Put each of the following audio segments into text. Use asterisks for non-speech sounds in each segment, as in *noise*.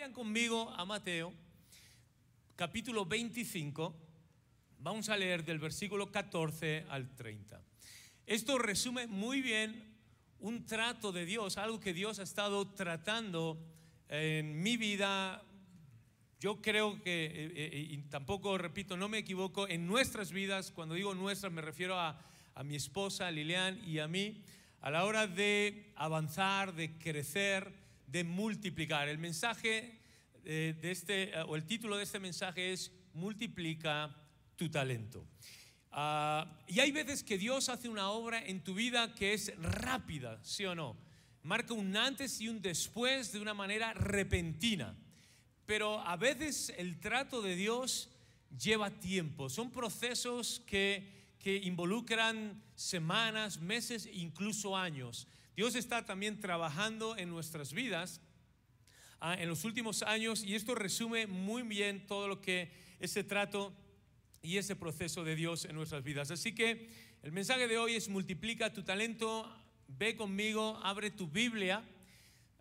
vayan conmigo a Mateo, capítulo 25. Vamos a leer del versículo 14 al 30. Esto resume muy bien un trato de Dios, algo que Dios ha estado tratando en mi vida. Yo creo que, eh, eh, y tampoco repito, no me equivoco, en nuestras vidas, cuando digo nuestras me refiero a, a mi esposa Lilian y a mí, a la hora de avanzar, de crecer, de multiplicar. El mensaje eh, de este, o el título de este mensaje es Multiplica tu talento. Ah, y hay veces que Dios hace una obra en tu vida que es rápida, ¿sí o no? Marca un antes y un después de una manera repentina. Pero a veces el trato de Dios lleva tiempo. Son procesos que, que involucran semanas, meses, incluso años. Dios está también trabajando en nuestras vidas ah, en los últimos años y esto resume muy bien todo lo que ese trato y ese proceso de Dios en nuestras vidas. Así que el mensaje de hoy es multiplica tu talento, ve conmigo, abre tu Biblia.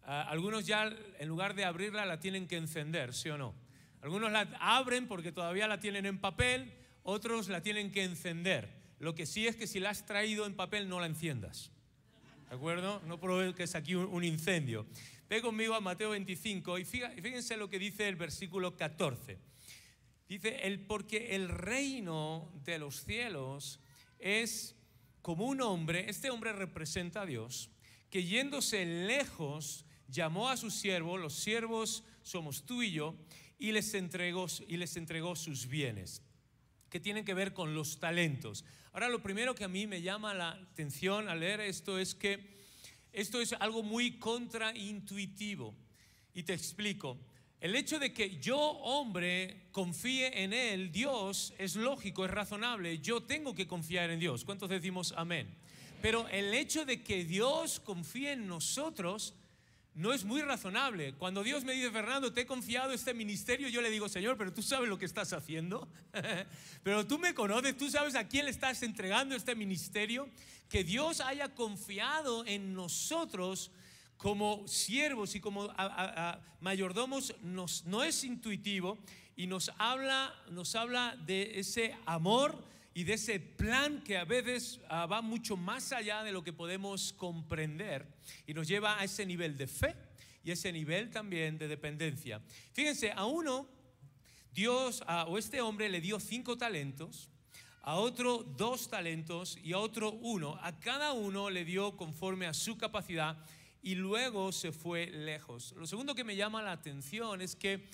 Ah, algunos ya en lugar de abrirla la tienen que encender, ¿sí o no? Algunos la abren porque todavía la tienen en papel, otros la tienen que encender. Lo que sí es que si la has traído en papel no la enciendas. ¿De acuerdo? No provoques aquí un, incendio. Ve conmigo a Mateo 25 y fíjense lo que dice el versículo 14. Dice, el, porque el reino de los cielos es como un hombre, este hombre representa a Dios, que yéndose lejos llamó a sus siervos, los siervos somos tú y yo, y les entregó, y les entregó sus bienes que tienen que ver con los talentos. Ahora, lo primero que a mí me llama la atención al leer esto es que esto es algo muy contraintuitivo. Y te explico. El hecho de que yo, hombre, confíe en Él, Dios, es lógico, es razonable. Yo tengo que confiar en Dios. ¿Cuántos decimos amén? Pero el hecho de que Dios confíe en nosotros no es muy razonable. Cuando Dios me dice, Fernando, te he confiado este ministerio, yo le digo, Señor, pero tú sabes lo que estás haciendo. *laughs* pero tú me conoces, tú sabes a quién le estás entregando este ministerio. Que Dios haya confiado en nosotros como siervos y como mayordomos no es intuitivo y nos habla, nos habla de ese amor y de ese plan que a veces ah, va mucho más allá de lo que podemos comprender y nos lleva a ese nivel de fe y ese nivel también de dependencia. Fíjense, a uno Dios o este hombre le dio cinco talentos, a otro dos talentos y a otro uno. A cada uno le dio conforme a su capacidad y luego se fue lejos. Lo segundo que me llama la atención es que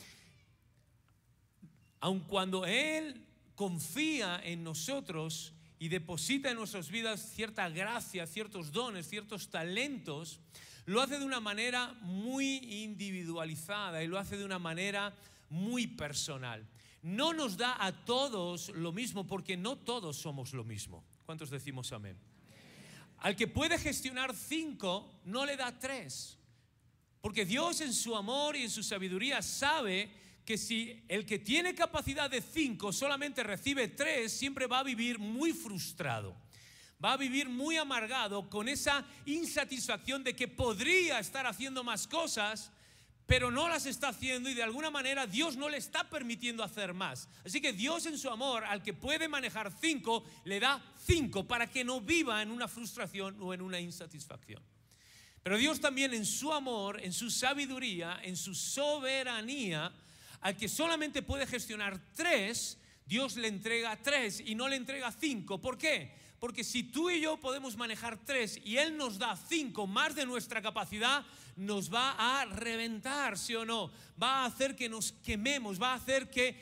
aun cuando él confía en nosotros y deposita en nuestras vidas cierta gracia, ciertos dones, ciertos talentos, lo hace de una manera muy individualizada y lo hace de una manera muy personal. No nos da a todos lo mismo porque no todos somos lo mismo. ¿Cuántos decimos amén? Al que puede gestionar cinco, no le da tres. Porque Dios en su amor y en su sabiduría sabe que si el que tiene capacidad de cinco solamente recibe tres, siempre va a vivir muy frustrado. Va a vivir muy amargado con esa insatisfacción de que podría estar haciendo más cosas, pero no las está haciendo y de alguna manera Dios no le está permitiendo hacer más. Así que Dios en su amor, al que puede manejar cinco, le da cinco para que no viva en una frustración o en una insatisfacción. Pero Dios también en su amor, en su sabiduría, en su soberanía, al que solamente puede gestionar tres, Dios le entrega tres y no le entrega cinco. ¿Por qué? Porque si tú y yo podemos manejar tres y Él nos da cinco más de nuestra capacidad, nos va a reventar, ¿sí o no? Va a hacer que nos quememos, va a hacer que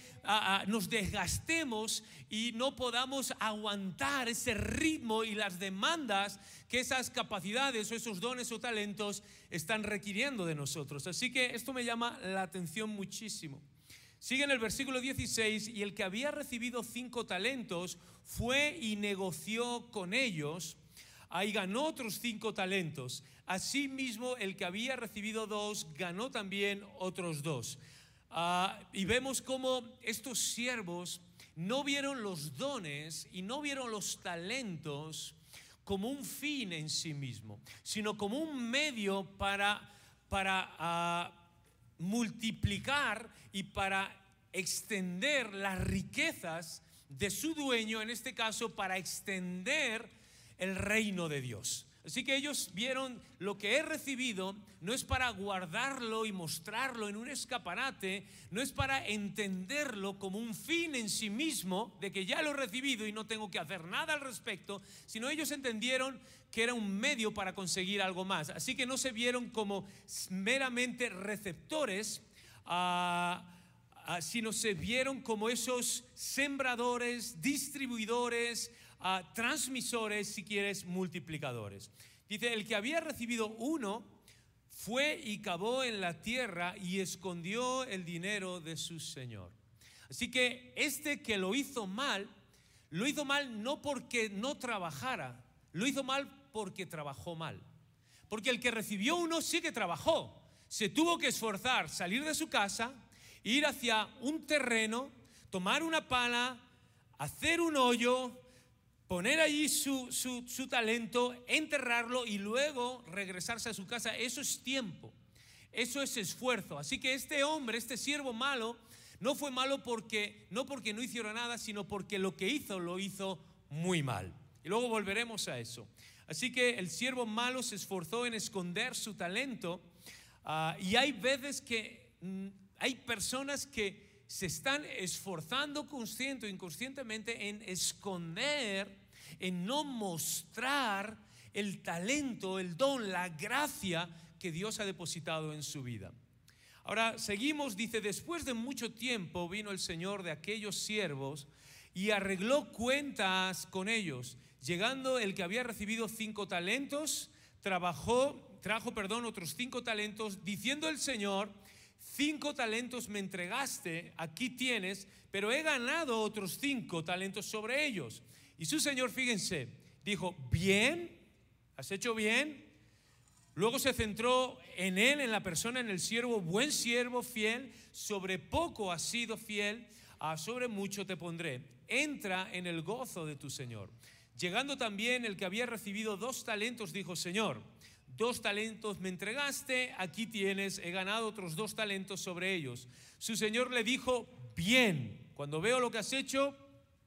nos desgastemos y no podamos aguantar ese ritmo y las demandas que esas capacidades o esos dones o talentos están requiriendo de nosotros. Así que esto me llama la atención muchísimo. Sigue en el versículo 16, y el que había recibido cinco talentos fue y negoció con ellos, ahí ganó otros cinco talentos. Asimismo, el que había recibido dos ganó también otros dos. Ah, y vemos cómo estos siervos no vieron los dones y no vieron los talentos como un fin en sí mismo, sino como un medio para, para ah, multiplicar y para extender las riquezas de su dueño, en este caso para extender el reino de Dios. Así que ellos vieron lo que he recibido no es para guardarlo y mostrarlo en un escaparate, no es para entenderlo como un fin en sí mismo, de que ya lo he recibido y no tengo que hacer nada al respecto, sino ellos entendieron que era un medio para conseguir algo más. Así que no se vieron como meramente receptores, ah, ah, sino se vieron como esos sembradores, distribuidores, transmisores, si quieres, multiplicadores. Dice, el que había recibido uno fue y cavó en la tierra y escondió el dinero de su señor. Así que este que lo hizo mal, lo hizo mal no porque no trabajara, lo hizo mal porque trabajó mal. Porque el que recibió uno sí que trabajó, se tuvo que esforzar, salir de su casa, ir hacia un terreno, tomar una pala, hacer un hoyo, poner allí su, su, talento, enterrarlo y luego regresarse a su casa, eso es tiempo, eso es esfuerzo. Así que este hombre, este siervo malo, no fue malo porque no porque no hiciera nada, sino porque lo que hizo lo hizo muy mal. Y luego volveremos a eso. Así que el siervo malo se esforzó en esconder su talento ah, y hay veces que mm, hay personas que se están esforzando consciente o inconscientemente en esconder en no mostrar el talento, el don, la gracia que Dios ha depositado en su vida. Ahora seguimos, dice, después de mucho tiempo vino el Señor de aquellos siervos y arregló cuentas con ellos, llegando el que había recibido cinco talentos, trabajó, trajo, perdón, otros cinco talentos, diciendo el Señor, cinco talentos me entregaste, aquí tienes, pero he ganado otros cinco talentos sobre ellos. Y su señor, fíjense, dijo, bien, has hecho bien. Luego se centró en él, en la persona, en el siervo, buen siervo, fiel. Sobre poco has sido fiel, sobre mucho te pondré. Entra en el gozo de tu Señor. Llegando también el que había recibido dos talentos, dijo, Señor, dos talentos me entregaste, aquí tienes, he ganado otros dos talentos sobre ellos. Su Señor le dijo, bien, cuando veo lo que has hecho,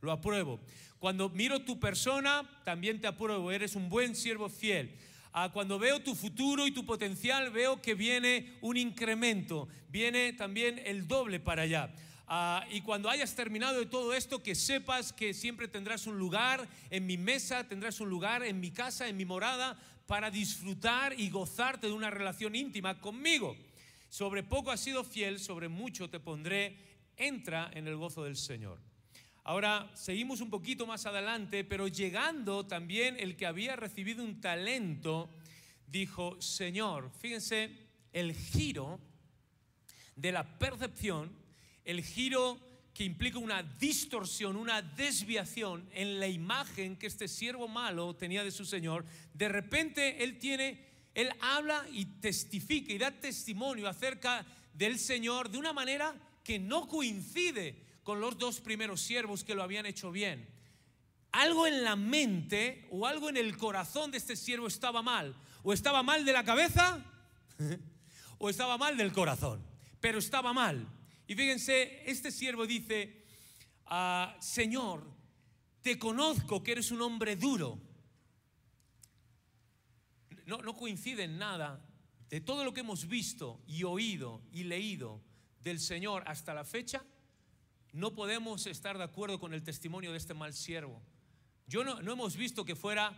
lo apruebo. Cuando miro tu persona, también te apruebo, eres un buen siervo fiel. Ah, cuando veo tu futuro y tu potencial, veo que viene un incremento, viene también el doble para allá. Ah, y cuando hayas terminado de todo esto, que sepas que siempre tendrás un lugar en mi mesa, tendrás un lugar en mi casa, en mi morada, para disfrutar y gozarte de una relación íntima conmigo. Sobre poco has sido fiel, sobre mucho te pondré, entra en el gozo del Señor. Ahora seguimos un poquito más adelante, pero llegando también el que había recibido un talento, dijo, Señor, fíjense el giro de la percepción, el giro que implica una distorsión, una desviación en la imagen que este siervo malo tenía de su Señor, de repente él tiene, él habla y testifica y da testimonio acerca del Señor de una manera que no coincide con los dos primeros siervos que lo habían hecho bien. Algo en la mente o algo en el corazón de este siervo estaba mal. O estaba mal de la cabeza *laughs* o estaba mal del corazón. Pero estaba mal. Y fíjense, este siervo dice, ah, Señor, te conozco que eres un hombre duro. No, no coincide en nada de todo lo que hemos visto y oído y leído del Señor hasta la fecha no podemos estar de acuerdo con el testimonio de este mal siervo. Yo no, hemos visto que fuera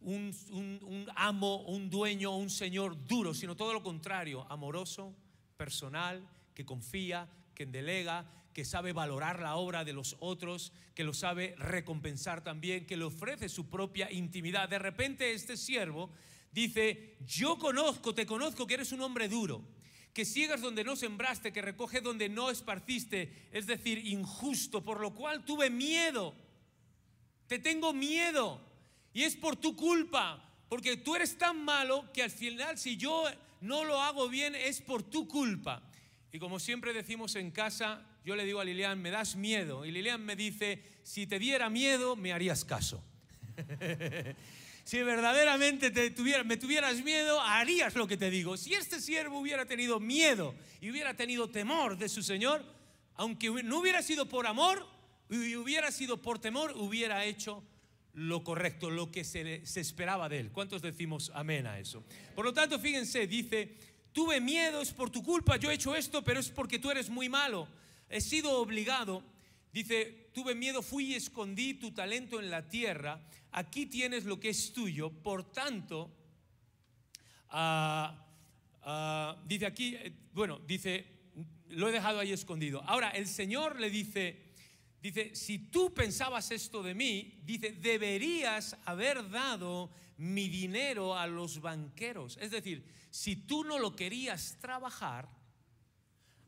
un, un amo, un dueño, un señor duro, sino todo lo contrario, amoroso, personal, que confía, que delega, que sabe valorar la obra de los otros, que lo sabe recompensar también, que le ofrece su propia intimidad. De repente este siervo dice, yo conozco, te conozco que eres un hombre duro que ciegas donde no sembraste, que recoge donde no esparciste, es decir, injusto, por lo cual tuve miedo. Te tengo miedo y es por tu culpa, porque tú eres tan malo que al final si yo no lo hago bien es por tu culpa. Y como siempre decimos en casa, yo le digo a Lilian, me das miedo. Y Lilian me dice, si te diera miedo, me harías caso. *laughs* si verdaderamente te tuviera, me tuvieras miedo, harías lo que te digo. Si este siervo hubiera tenido miedo y hubiera tenido temor de su Señor, aunque no hubiera sido por amor y hubiera sido por temor, hubiera hecho lo correcto, lo que se, se esperaba de él. ¿Cuántos decimos amén a eso? Por lo tanto, fíjense, dice, tuve miedo, es por tu culpa, yo he hecho esto, pero es porque tú eres muy malo. He sido obligado. Dice, tuve miedo, fui y escondí tu talento en la tierra. Aquí tienes lo que es tuyo. Por tanto, ah, ah, dice aquí, eh, bueno, dice, lo he dejado ahí escondido. Ahora, el Señor le dice, dice, si tú pensabas esto de mí, dice, deberías haber dado mi dinero a los banqueros. Es decir, si tú no lo querías trabajar,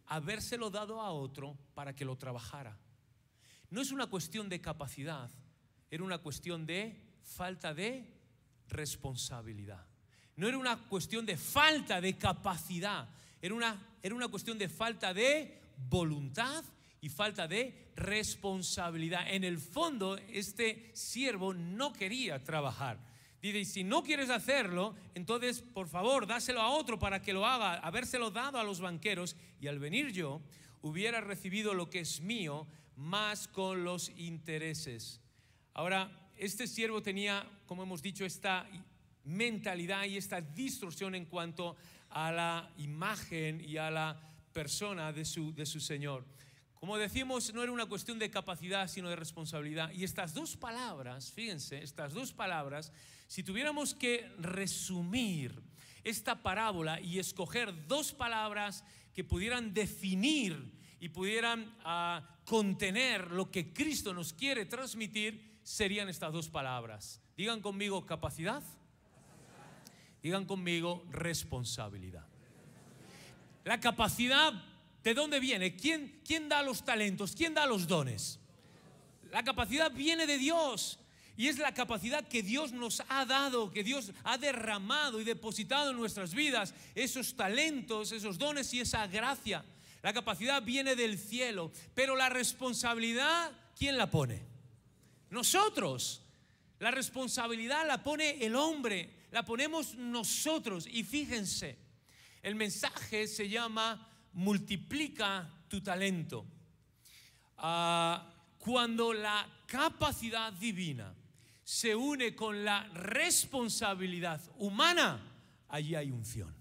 habérselo dado a otro para que lo trabajara. No es una cuestión de capacidad, era una cuestión de falta de responsabilidad. No era una cuestión de falta de capacidad, era una, era una cuestión de falta de voluntad y falta de responsabilidad. En el fondo, este siervo no quería trabajar. Dice, si no quieres hacerlo, entonces por favor dáselo a otro para que lo haga, habérselo dado a los banqueros y al venir yo hubiera recibido lo que es mío más con los intereses. Ahora, este siervo tenía, como hemos dicho, esta mentalidad y esta distorsión en cuanto a la imagen y a la persona de su, de su Señor. Como decimos, no era una cuestión de capacidad, sino de responsabilidad. Y estas dos palabras, fíjense, estas dos palabras si tuviéramos que resumir esta parábola y escoger dos palabras que pudieran definir y pudieran ah, contener lo que Cristo nos quiere transmitir, serían estas dos palabras. Digan conmigo capacidad, digan conmigo responsabilidad. La capacidad, ¿de dónde viene? ¿Quién, ¿Quién da los talentos? ¿Quién da los dones? La capacidad viene de Dios. Y es la capacidad que Dios nos ha dado, que Dios ha derramado y depositado en nuestras vidas, esos talentos, esos dones y esa gracia. La capacidad viene del cielo, pero la responsabilidad, ¿quién la pone? Nosotros. La responsabilidad la pone el hombre, la ponemos nosotros. Y fíjense, el mensaje se llama multiplica tu talento. Ah, cuando la capacidad divina se une con la responsabilidad humana, allí hay unción.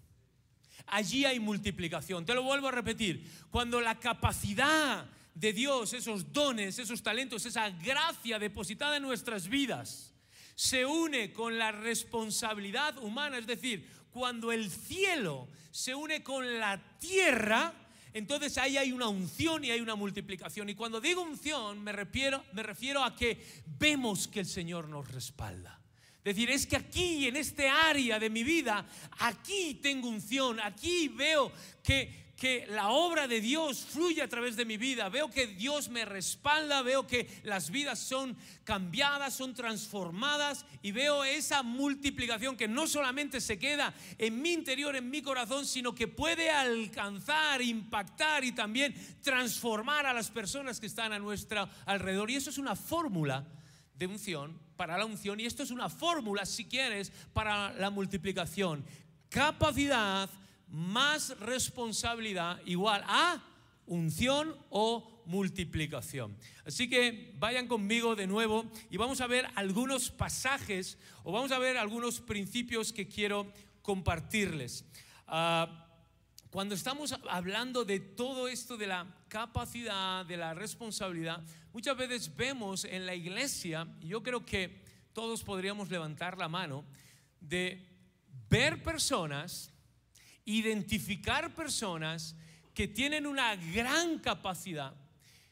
Allí hay multiplicación. Te lo vuelvo a repetir. Cuando la capacidad de Dios, esos dones, esos talentos, esa gracia depositada en nuestras vidas, se une con la responsabilidad humana, es decir, cuando el cielo se une con la tierra, entonces ahí hay una unción y hay una multiplicación. Y cuando digo unción me refiero, me refiero a que vemos que el Señor nos respalda. Decir, es que aquí, en este área de mi vida, aquí tengo unción, aquí veo que, que la obra de Dios fluye a través de mi vida. Veo que Dios me respalda, veo que las vidas son cambiadas, son transformadas y veo esa multiplicación que no solamente se queda en mi interior, en mi corazón, sino que puede alcanzar, impactar y también transformar a las personas que están a nuestro alrededor. Y eso es una fórmula de unción para la unción y esto es una fórmula, si quieres, para la multiplicación. Capacidad más responsabilidad igual a unción o multiplicación. Así que vayan conmigo de nuevo y vamos a ver algunos pasajes o vamos a ver algunos principios que quiero compartirles. Ah, cuando estamos hablando de todo esto de la capacidad, de la responsabilidad, muchas veces vemos en la iglesia, y yo creo que todos podríamos levantar la mano, de ver personas identificar personas que tienen una gran capacidad.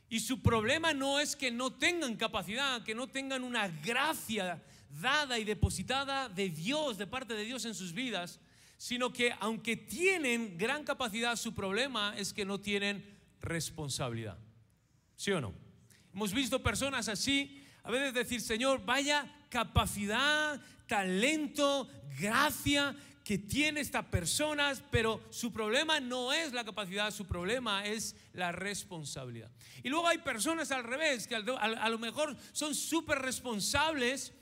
Y su problema no es que no tengan capacidad, que no tengan una gracia dada y depositada de Dios, de parte de Dios en sus vidas, sino que aunque tienen gran capacidad, su problema es que no tienen responsabilidad. ¿Sí o no? Hemos visto personas así, a veces decir, Señor, vaya capacidad, talento, gracia que tiene esta persona, pero su problema no es la capacidad, su problema es la responsabilidad. Y luego hay personas al revés, que a lo mejor son súper responsables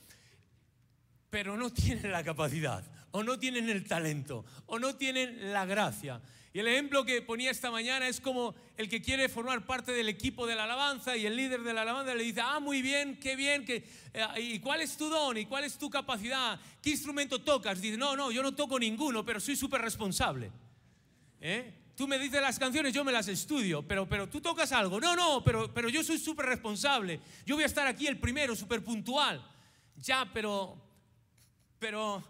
pero no tienen la capacidad, o no tienen el talento, o no tienen la gracia. Y el ejemplo que ponía esta mañana es como el que quiere formar parte del equipo de la alabanza y el líder de la alabanza le dice, ah, muy bien, qué bien, que, eh, ¿y cuál es tu don? ¿Y cuál es tu capacidad? ¿Qué instrumento tocas? Dice, no, no, yo no toco ninguno, pero soy súper responsable. ¿Eh? Tú me dices las canciones, yo me las estudio, pero, pero tú tocas algo. No, no, pero, pero yo soy súper responsable. Yo voy a estar aquí el primero, súper puntual. Ya, pero, pero,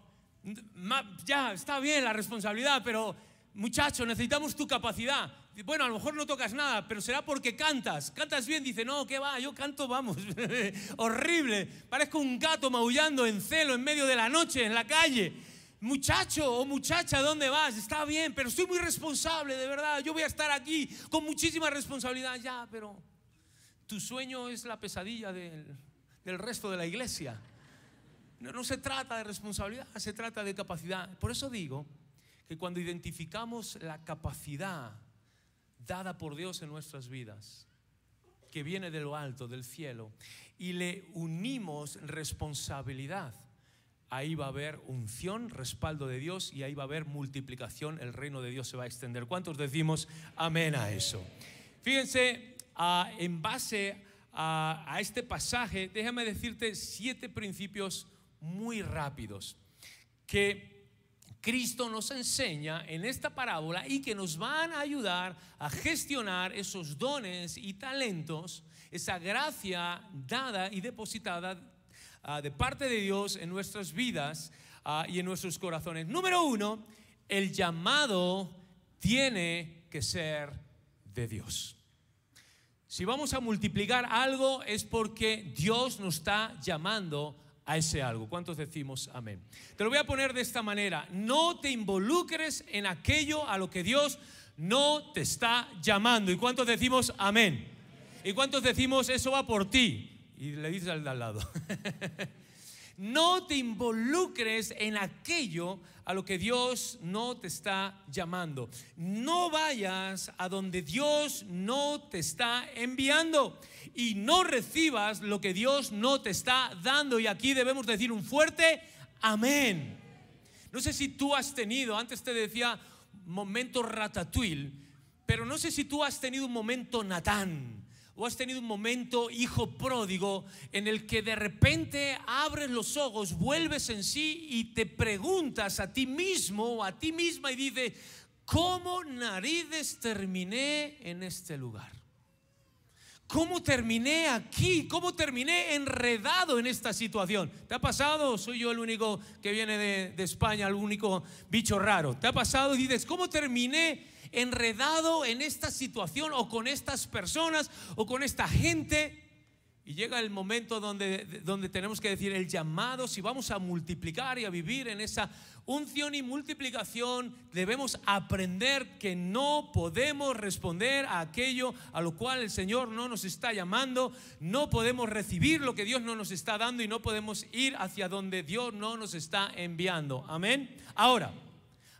ya, está bien la responsabilidad, pero muchacho, necesitamos tu capacidad. Bueno, a lo mejor no tocas nada, pero será porque cantas. Cantas bien, dice, no, ¿qué va? Yo canto, vamos, *laughs* horrible. Parezco un gato maullando en celo en medio de la noche, en la calle. Muchacho o muchacha, ¿dónde vas? Está bien, pero soy muy responsable, de verdad. Yo voy a estar aquí con muchísima responsabilidad. Ya, pero tu sueño es la pesadilla del, del resto de la iglesia. No, no se trata de responsabilidad, se trata de capacidad. Por eso digo que cuando identificamos la capacidad dada por Dios en nuestras vidas, que viene de lo alto, del cielo, y le unimos responsabilidad, ahí va a haber unción, respaldo de Dios y ahí va a haber multiplicación, el reino de Dios se va a extender. ¿Cuántos decimos amén a eso? Fíjense, ah, en base a, a este pasaje, déjame decirte siete principios muy rápidos que Cristo nos enseña en esta parábola y que nos van a ayudar a gestionar esos dones y talentos, esa gracia dada y depositada ah, de parte de Dios en nuestras vidas ah, y en nuestros corazones. Número uno, el llamado tiene que ser de Dios. Si vamos a multiplicar algo es porque Dios nos está llamando a ese algo. ¿Cuántos decimos amén? Te lo voy a poner de esta manera. No te involucres en aquello a lo que Dios no te está llamando. ¿Y cuántos decimos amén? ¿Y cuántos decimos eso va por ti? Y le dices al de al lado. *laughs* no te involucres en aquello a lo que Dios no te está llamando. No vayas a donde Dios no te está enviando y no recibas lo que Dios no te está dando. Y aquí debemos decir un fuerte amén. No sé si tú has tenido, antes te decía momento ratatouille, pero no sé si tú has tenido un momento Natán o has tenido un momento hijo pródigo en el que de repente abres los ojos, vuelves en sí y te preguntas a ti mismo o a ti misma y dices, ¿cómo narices terminé en este lugar? ¿Cómo terminé aquí? ¿Cómo terminé enredado en esta situación? ¿Te ha pasado? ¿Soy yo el único que viene de, España, el único bicho raro? ¿Te ha pasado? Dices, ¿cómo terminé enredado en esta situación o con estas personas o con esta gente? Y llega el momento donde, donde tenemos que decir el llamado, si vamos a multiplicar y a vivir en esa unción y multiplicación, debemos aprender que no podemos responder a aquello a lo cual el Señor no nos está llamando, no podemos recibir lo que Dios no nos está dando y no podemos ir hacia donde Dios no nos está enviando. Amén. Ahora,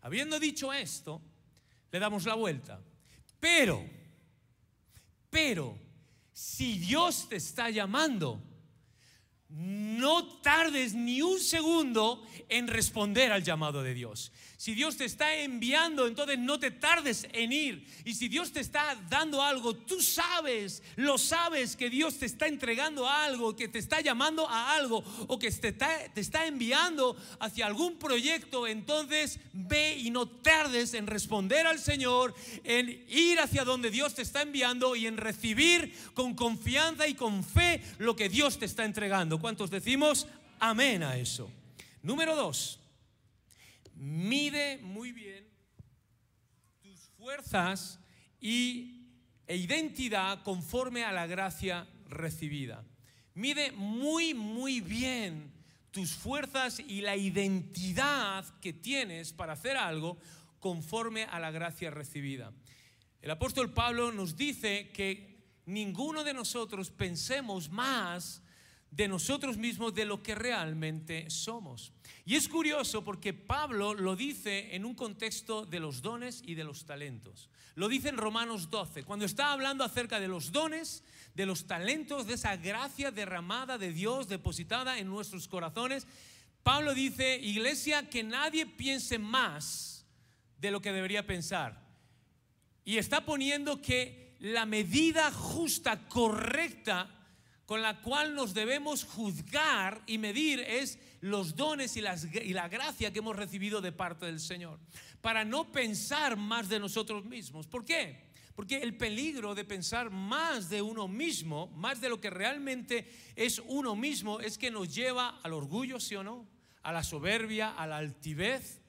habiendo dicho esto, le damos la vuelta. Pero, pero, si Dios te está llamando, no tardes ni un segundo en responder al llamado de Dios. Si Dios te está enviando, entonces no te tardes en ir. Y si Dios te está dando algo, tú sabes, lo sabes que Dios te está entregando algo, que te está llamando a algo o que te está, te está enviando hacia algún proyecto, entonces ve y no tardes en responder al Señor, en ir hacia donde Dios te está enviando y en recibir con confianza y con fe lo que Dios te está entregando. ¿Cuántos decimos amén a eso? Número dos mide muy bien tus fuerzas y, e identidad conforme a la gracia recibida. Mide muy, muy bien tus fuerzas y la identidad que tienes para hacer algo conforme a la gracia recibida. El apóstol Pablo nos dice que ninguno de nosotros pensemos más de nosotros mismos de lo que realmente somos. Y es curioso porque Pablo lo dice en un contexto de los dones y de los talentos. Lo dice en Romanos 12, cuando está hablando acerca de los dones, de los talentos, de esa gracia derramada de Dios depositada en nuestros corazones. Pablo dice, iglesia, que nadie piense más de lo que debería pensar. Y está poniendo que la medida justa, correcta, con la cual nos debemos juzgar y medir es los dones y, y, la gracia que hemos recibido de parte del Señor. Para no pensar más de nosotros mismos. ¿Por qué? Porque el peligro de pensar más de uno mismo, más de lo que realmente es uno mismo, es que nos lleva al orgullo, ¿sí o no? A la soberbia, a la altivez.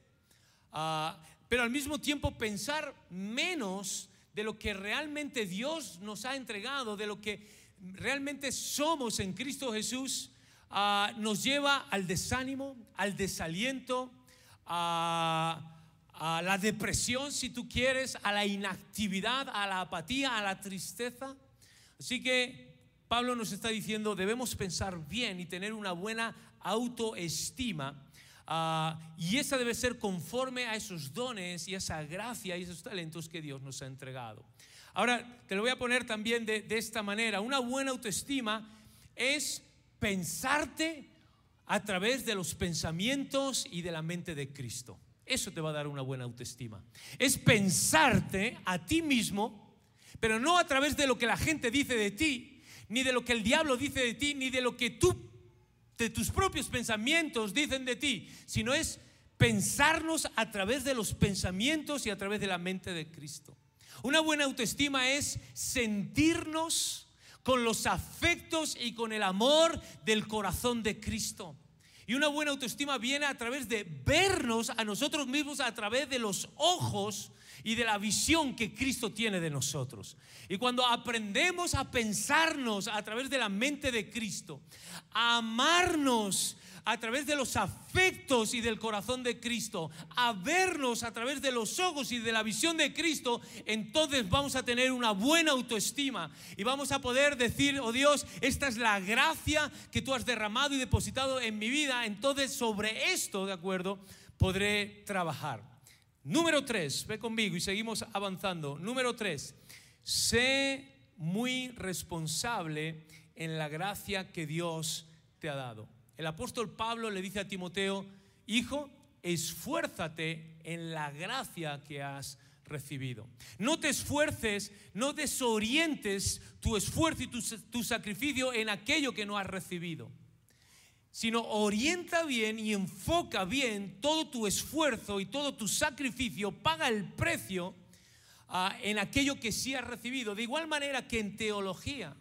pero al mismo tiempo pensar menos de lo que realmente Dios nos ha entregado, de lo que realmente somos en Cristo Jesús, nos lleva al desánimo, al desaliento, a a la depresión, si tú quieres, a la inactividad, a la apatía, a la tristeza. Así que Pablo nos está diciendo, debemos pensar bien y tener una buena autoestima. Ah, y esa debe ser conforme a esos dones y esa gracia y esos talentos que Dios nos ha entregado. Ahora, te lo voy a poner también de, esta manera. Una buena autoestima es pensarte a través de los pensamientos y de la mente de Cristo. Eso te va a dar una buena autoestima. Es pensarte a ti mismo, pero no a través de lo que la gente dice de ti, ni de lo que el diablo dice de ti, ni de lo que tú, de tus propios pensamientos dicen de ti, sino es pensarnos a través de los pensamientos y a través de la mente de Cristo. Una buena autoestima es sentirnos con los afectos y con el amor del corazón de Cristo. Y una buena autoestima viene a través de vernos a nosotros mismos a través de los ojos y de la visión que Cristo tiene de nosotros. Y cuando aprendemos a pensarnos a través de la mente de Cristo, a amarnos a través de los afectos y del corazón de Cristo, a vernos a través de los ojos y de la visión de Cristo, entonces vamos a tener una buena autoestima y vamos a poder decir, oh Dios, esta es la gracia que tú has derramado y depositado en mi vida, entonces sobre esto, ¿de acuerdo? Podré trabajar. Número tres, ve conmigo y seguimos avanzando. Número tres, sé muy responsable en la gracia que Dios te ha dado el apóstol Pablo le dice a Timoteo, hijo, esfuérzate en la gracia que has recibido. No te esfuerces, no desorientes tu esfuerzo y tu, sacrificio en aquello que no has recibido, sino orienta bien y enfoca bien todo tu esfuerzo y todo tu sacrificio, paga el precio ah, en aquello que sí has recibido. De igual manera que en teología,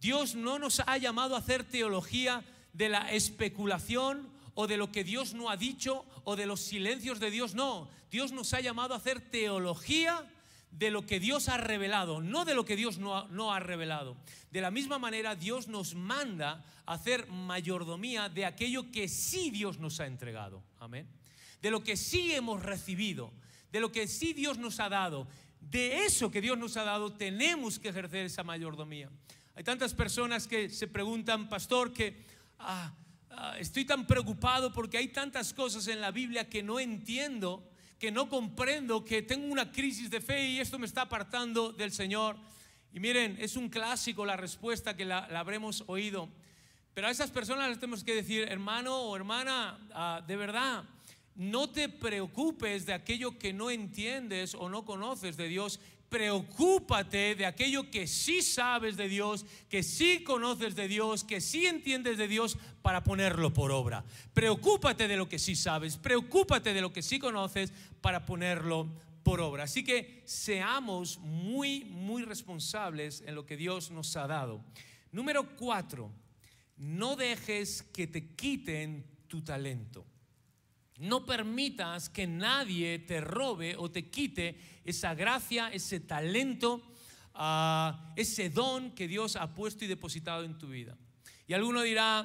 Dios no nos ha llamado a hacer teología de la especulación o de lo que Dios no ha dicho o de los silencios de Dios. No, Dios nos ha llamado a hacer teología de lo que Dios ha revelado, no de lo que Dios no ha, no ha, revelado. De la misma manera, Dios nos manda a hacer mayordomía de aquello que sí Dios nos ha entregado. Amén. De lo que sí hemos recibido, de lo que sí Dios nos ha dado. De eso que Dios nos ha dado, tenemos que ejercer esa mayordomía. Hay tantas personas que se preguntan, pastor, que Ah, ah, estoy tan preocupado porque hay tantas cosas en la Biblia que no entiendo, que no comprendo, que tengo una crisis de fe y esto me está apartando del Señor. Y miren, es un clásico la respuesta que la, habremos oído. Pero a esas personas les tenemos que decir, hermano o hermana, ah, de verdad, no te preocupes de aquello que no entiendes o no conoces de Dios, preocúpate de aquello que sí sabes de Dios, que sí conoces de Dios, que sí entiendes de Dios para ponerlo por obra. Preocúpate de lo que sí sabes, preocúpate de lo que sí conoces para ponerlo por obra. Así que seamos muy, muy responsables en lo que Dios nos ha dado. Número cuatro, no dejes que te quiten tu talento. No permitas que nadie te robe o te quite esa gracia, ese talento, ah, ese don que Dios ha puesto y depositado en tu vida. Y alguno dirá,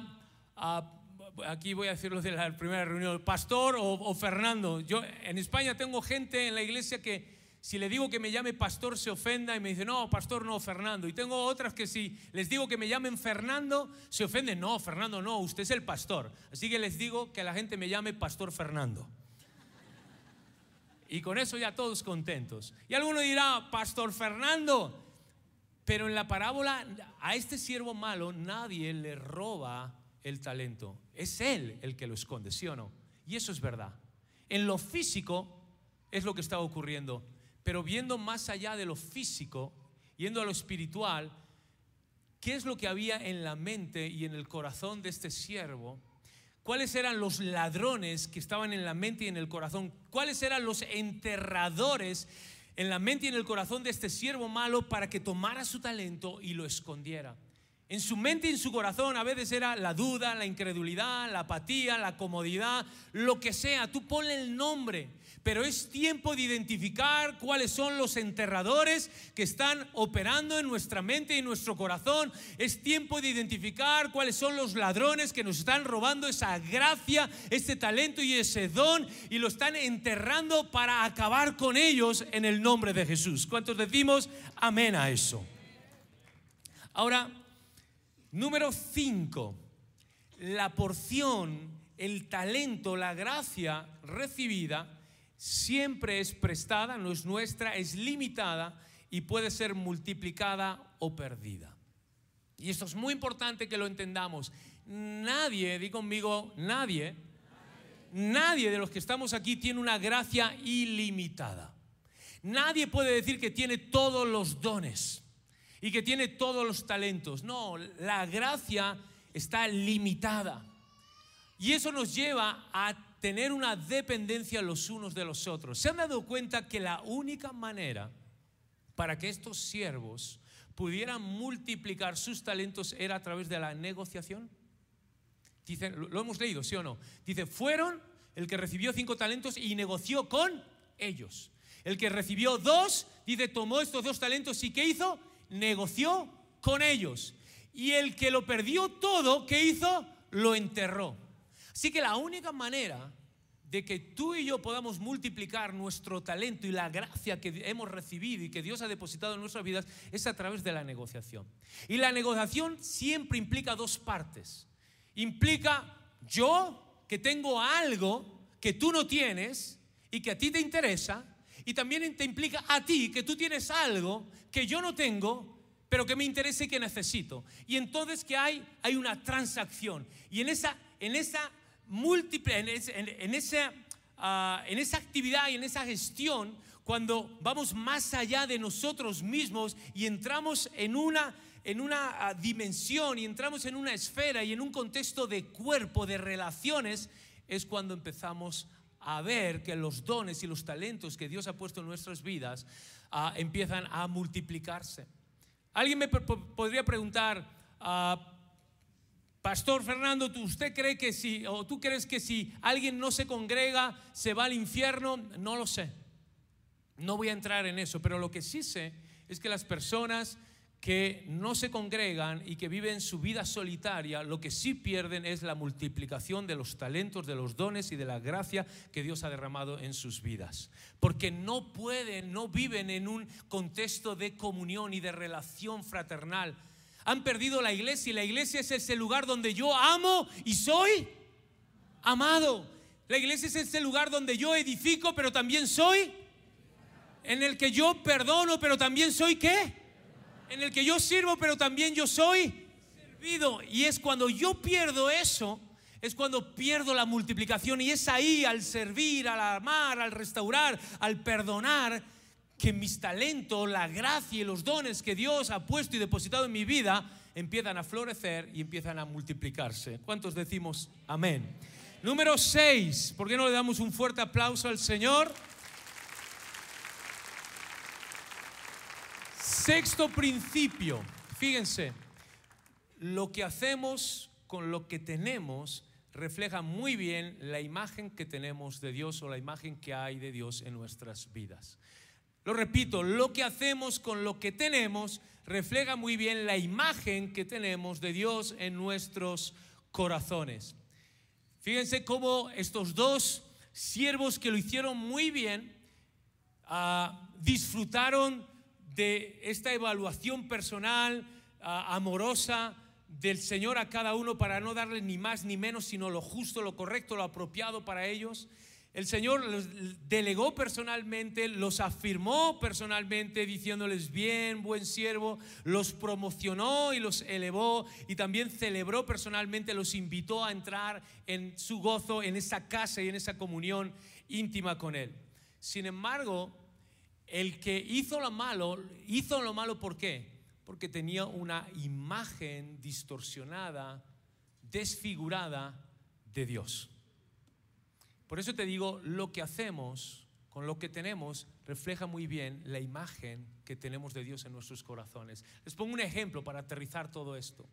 ah, aquí voy a decirlo de la primera reunión, pastor o, o Fernando. Yo en España tengo gente en la iglesia que si le digo que me llame pastor se ofenda y me dice, no, pastor no, Fernando. Y tengo otras que si les digo que me llamen Fernando, se ofenden, no, Fernando no, usted es el pastor. Así que les digo que la gente me llame pastor Fernando. Y con eso ya todos contentos. Y alguno dirá, pastor Fernando, pero en la parábola a este siervo malo nadie le roba el talento. Es Él el que lo esconde, ¿sí o no? Y eso es verdad. En lo físico es lo que está ocurriendo, pero viendo más allá de lo físico, yendo a lo espiritual, ¿qué es lo que había en la mente y en el corazón de este siervo? ¿Cuáles eran los ladrones que estaban en la mente y en el corazón? ¿Cuáles eran los enterradores en la mente y en el corazón de este siervo malo para que tomara su talento y lo escondiera? En su mente y en su corazón a veces era la duda, la incredulidad, la apatía, la comodidad, lo que sea. Tú ponle el nombre, pero es tiempo de identificar cuáles son los enterradores que están operando en nuestra mente y en nuestro corazón. Es tiempo de identificar cuáles son los ladrones que nos están robando esa gracia, ese talento y ese don y lo están enterrando para acabar con ellos en el nombre de Jesús. ¿Cuántos decimos amén a eso? Ahora, Número 5, la porción, el talento, la gracia recibida siempre es prestada, no es nuestra, es limitada y puede ser multiplicada o perdida. Y esto es muy importante que lo entendamos. Nadie, di conmigo, nadie, nadie de los que estamos aquí tiene una gracia ilimitada. Nadie puede decir que tiene todos los dones y que tiene todos los talentos. No, la gracia está limitada. Y eso nos lleva a tener una dependencia los unos de los otros. ¿Se han dado cuenta que la única manera para que estos siervos pudieran multiplicar sus talentos era a través de la negociación? Dice, lo hemos leído, ¿sí o no? Dice, fueron el que recibió cinco talentos y negoció con ellos. El que recibió dos, dice, tomó estos dos talentos y ¿qué hizo? negoció con ellos. Y el que lo perdió todo, ¿qué hizo? Lo enterró. Así que la única manera de que tú y yo podamos multiplicar nuestro talento y la gracia que hemos recibido y que Dios ha depositado en nuestras vidas es a través de la negociación. Y la negociación siempre implica dos partes. Implica yo que tengo algo que tú no tienes y que a ti te interesa, y también te implica a ti que tú tienes algo que yo no tengo, pero que me interesa y que necesito. Y entonces que hay, hay una transacción. Y en esa, en esa múltiple, en, esa, ah, en esa actividad y en esa gestión, cuando vamos más allá de nosotros mismos y entramos en una en una ah, dimensión y entramos en una esfera y en un contexto de cuerpo, de relaciones, es cuando empezamos a ver que los dones y los talentos que Dios ha puesto en nuestras vidas ah, empiezan a multiplicarse. Alguien me podría preguntar, ah, Pastor Fernando, ¿usted cree que si, o tú crees que si alguien no se congrega, se va al infierno? No lo sé. No voy a entrar en eso, pero lo que sí sé es que las personas que no se congregan y que viven su vida solitaria, lo que sí pierden es la multiplicación de los talentos, de los dones y de la gracia que Dios ha derramado en sus vidas. Porque no pueden, no viven en un contexto de comunión y de relación fraternal. Han perdido la iglesia y la iglesia es ese lugar donde yo amo y soy amado. La iglesia es ese lugar donde yo edifico, pero también soy, en el que yo perdono, pero también soy qué? en el que yo sirvo, pero también yo soy servido. Y es cuando yo pierdo eso, es cuando pierdo la multiplicación. Y es ahí, al servir, al amar, al restaurar, al perdonar, que mis talentos, la gracia y los dones que Dios ha puesto y depositado en mi vida empiezan a florecer y empiezan a multiplicarse. ¿Cuántos decimos amén? Número 6. ¿Por qué no le damos un fuerte aplauso al Señor? Sexto principio, fíjense, lo que hacemos con lo que tenemos refleja muy bien la imagen que tenemos de Dios o la imagen que hay de Dios en nuestras vidas. Lo repito, lo que hacemos con lo que tenemos refleja muy bien la imagen que tenemos de Dios en nuestros corazones. Fíjense cómo estos dos siervos que lo hicieron muy bien ah, disfrutaron de esta evaluación personal, ah, amorosa del Señor a cada uno para no darle ni más ni menos, sino lo justo, lo correcto, lo apropiado para ellos. El Señor los delegó personalmente, los afirmó personalmente, diciéndoles bien, buen siervo, los promocionó y los elevó y también celebró personalmente, los invitó a entrar en su gozo, en esa casa y en esa comunión íntima con Él. Sin embargo, el que hizo lo malo, hizo lo malo ¿por qué? Porque tenía una imagen distorsionada, desfigurada de Dios. Por eso te digo, lo que hacemos con lo que tenemos refleja muy bien la imagen que tenemos de Dios en nuestros corazones. Les pongo un ejemplo para aterrizar todo esto.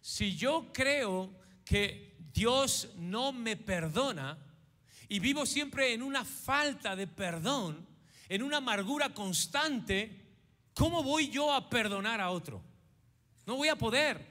Si yo creo que Dios no me perdona y vivo siempre en una falta de perdón, en una amargura constante, ¿cómo voy yo a perdonar a otro? No voy a poder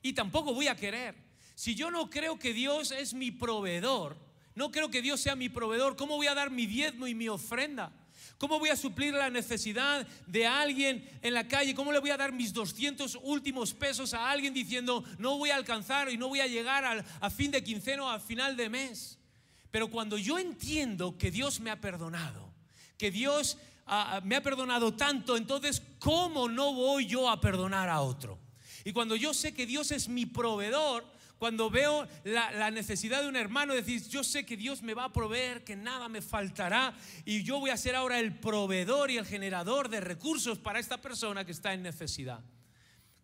y tampoco voy a querer. Si yo no creo que Dios es mi proveedor, no creo que Dios sea mi proveedor, ¿cómo voy a dar mi diezmo y mi ofrenda? ¿Cómo voy a suplir la necesidad de alguien en la calle? ¿Cómo le voy a dar mis 200 últimos pesos a alguien diciendo no voy a alcanzar y no voy a llegar al, a fin de quincena o a final de mes? Pero cuando yo entiendo que Dios me ha perdonado, que Dios ah, ah, me ha perdonado tanto, entonces ¿cómo no voy yo a perdonar a otro? Y cuando yo sé que Dios es mi proveedor, cuando veo la, necesidad de un hermano, decir, yo sé que Dios me va a proveer, que nada me faltará y yo voy a ser ahora el proveedor y el generador de recursos para esta persona que está en necesidad.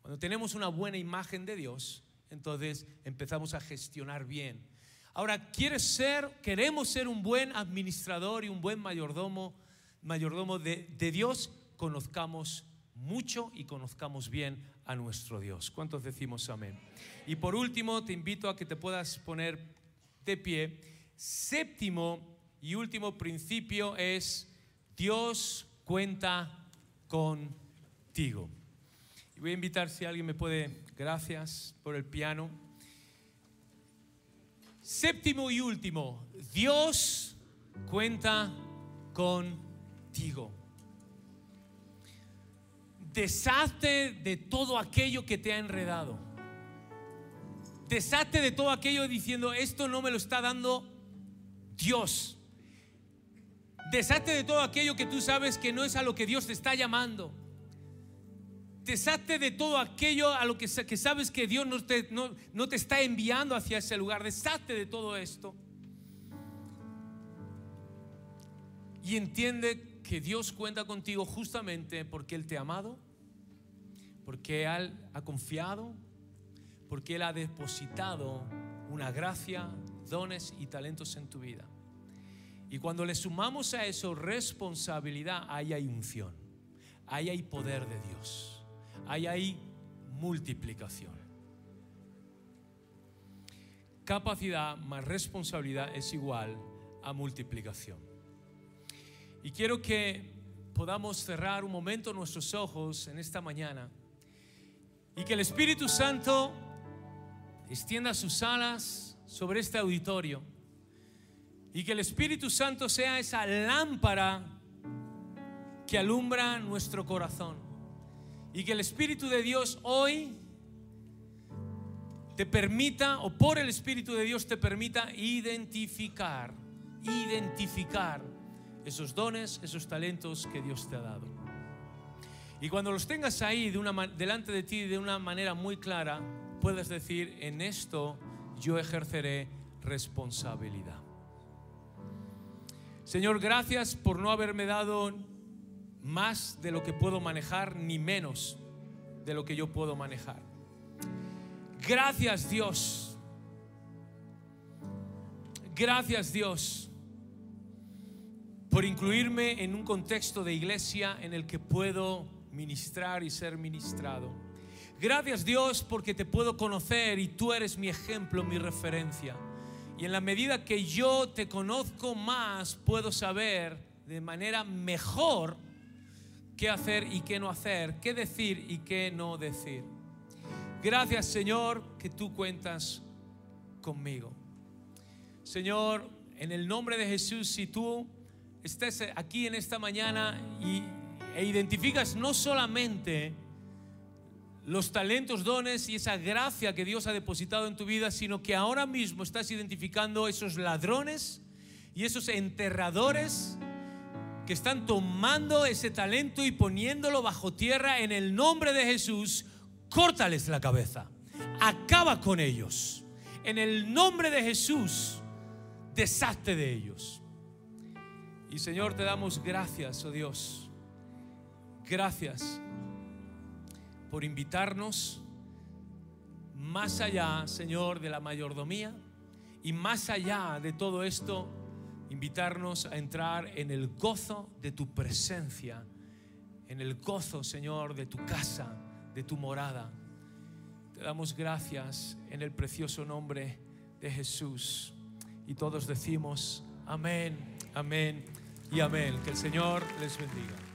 Cuando tenemos una buena imagen de Dios, entonces empezamos a gestionar bien. Ahora, ¿quieres ser, queremos ser un buen administrador y un buen mayordomo, mayordomo de, de Dios? Conozcamos mucho y conozcamos bien a nuestro Dios. ¿Cuántos decimos amén? Y por último, te invito a que te puedas poner de pie. Séptimo y último principio es Dios cuenta contigo. Y voy a invitar si alguien me puede, gracias por el piano. Séptimo y último, Dios cuenta contigo. Deshazte de todo aquello que te ha enredado. Deshazte de todo aquello diciendo, esto no me lo está dando Dios. Deshazte de todo aquello que tú sabes que no es a lo que Dios te está llamando. Deshazte de todo aquello a lo que, sabes que Dios no te, no, no te está enviando hacia ese lugar. Deshazte de todo esto. Y entiende que Dios cuenta contigo justamente porque Él te ha amado, porque Él ha confiado, porque Él ha depositado una gracia, dones y talentos en tu vida. Y cuando le sumamos a eso responsabilidad, ahí hay unción, ahí hay poder de Dios, ahí hay multiplicación. Capacidad más responsabilidad es igual a multiplicación. Y quiero que podamos cerrar un momento nuestros ojos en esta mañana y que el Espíritu Santo extienda sus alas sobre este auditorio y que el Espíritu Santo sea esa lámpara que alumbra nuestro corazón y que el Espíritu de Dios hoy te permita, o por el Espíritu de Dios te permita identificar, identificar esos dones, esos talentos que Dios te ha dado. Y cuando los tengas ahí de una, delante de ti de una manera muy clara, puedes decir, en esto yo ejerceré responsabilidad. Señor, gracias por no haberme dado más de lo que puedo manejar, ni menos de lo que yo puedo manejar. Gracias Dios. Gracias Dios por incluirme en un contexto de iglesia en el que puedo ministrar y ser ministrado. Gracias Dios porque te puedo conocer y tú eres mi ejemplo, mi referencia. Y en la medida que yo te conozco más, puedo saber de manera mejor qué hacer y qué no hacer, qué decir y qué no decir. Gracias Señor que tú cuentas conmigo. Señor, en el nombre de Jesús, si tú estás aquí en esta mañana y, e identificas no solamente los talentos, dones y esa gracia que Dios ha depositado en tu vida, sino que ahora mismo estás identificando esos ladrones y esos enterradores que están tomando ese talento y poniéndolo bajo tierra en el nombre de Jesús, córtales la cabeza, acaba con ellos. En el nombre de Jesús, deshazte de ellos. Y Señor, te damos gracias, oh Dios. Gracias por invitarnos más allá, Señor, de la mayordomía y más allá de todo esto, invitarnos a entrar en el gozo de tu presencia, en el gozo, Señor, de tu casa, de tu morada. Te damos gracias en el precioso nombre de Jesús. Y todos decimos, amén, amén y amén. Que el Señor les bendiga.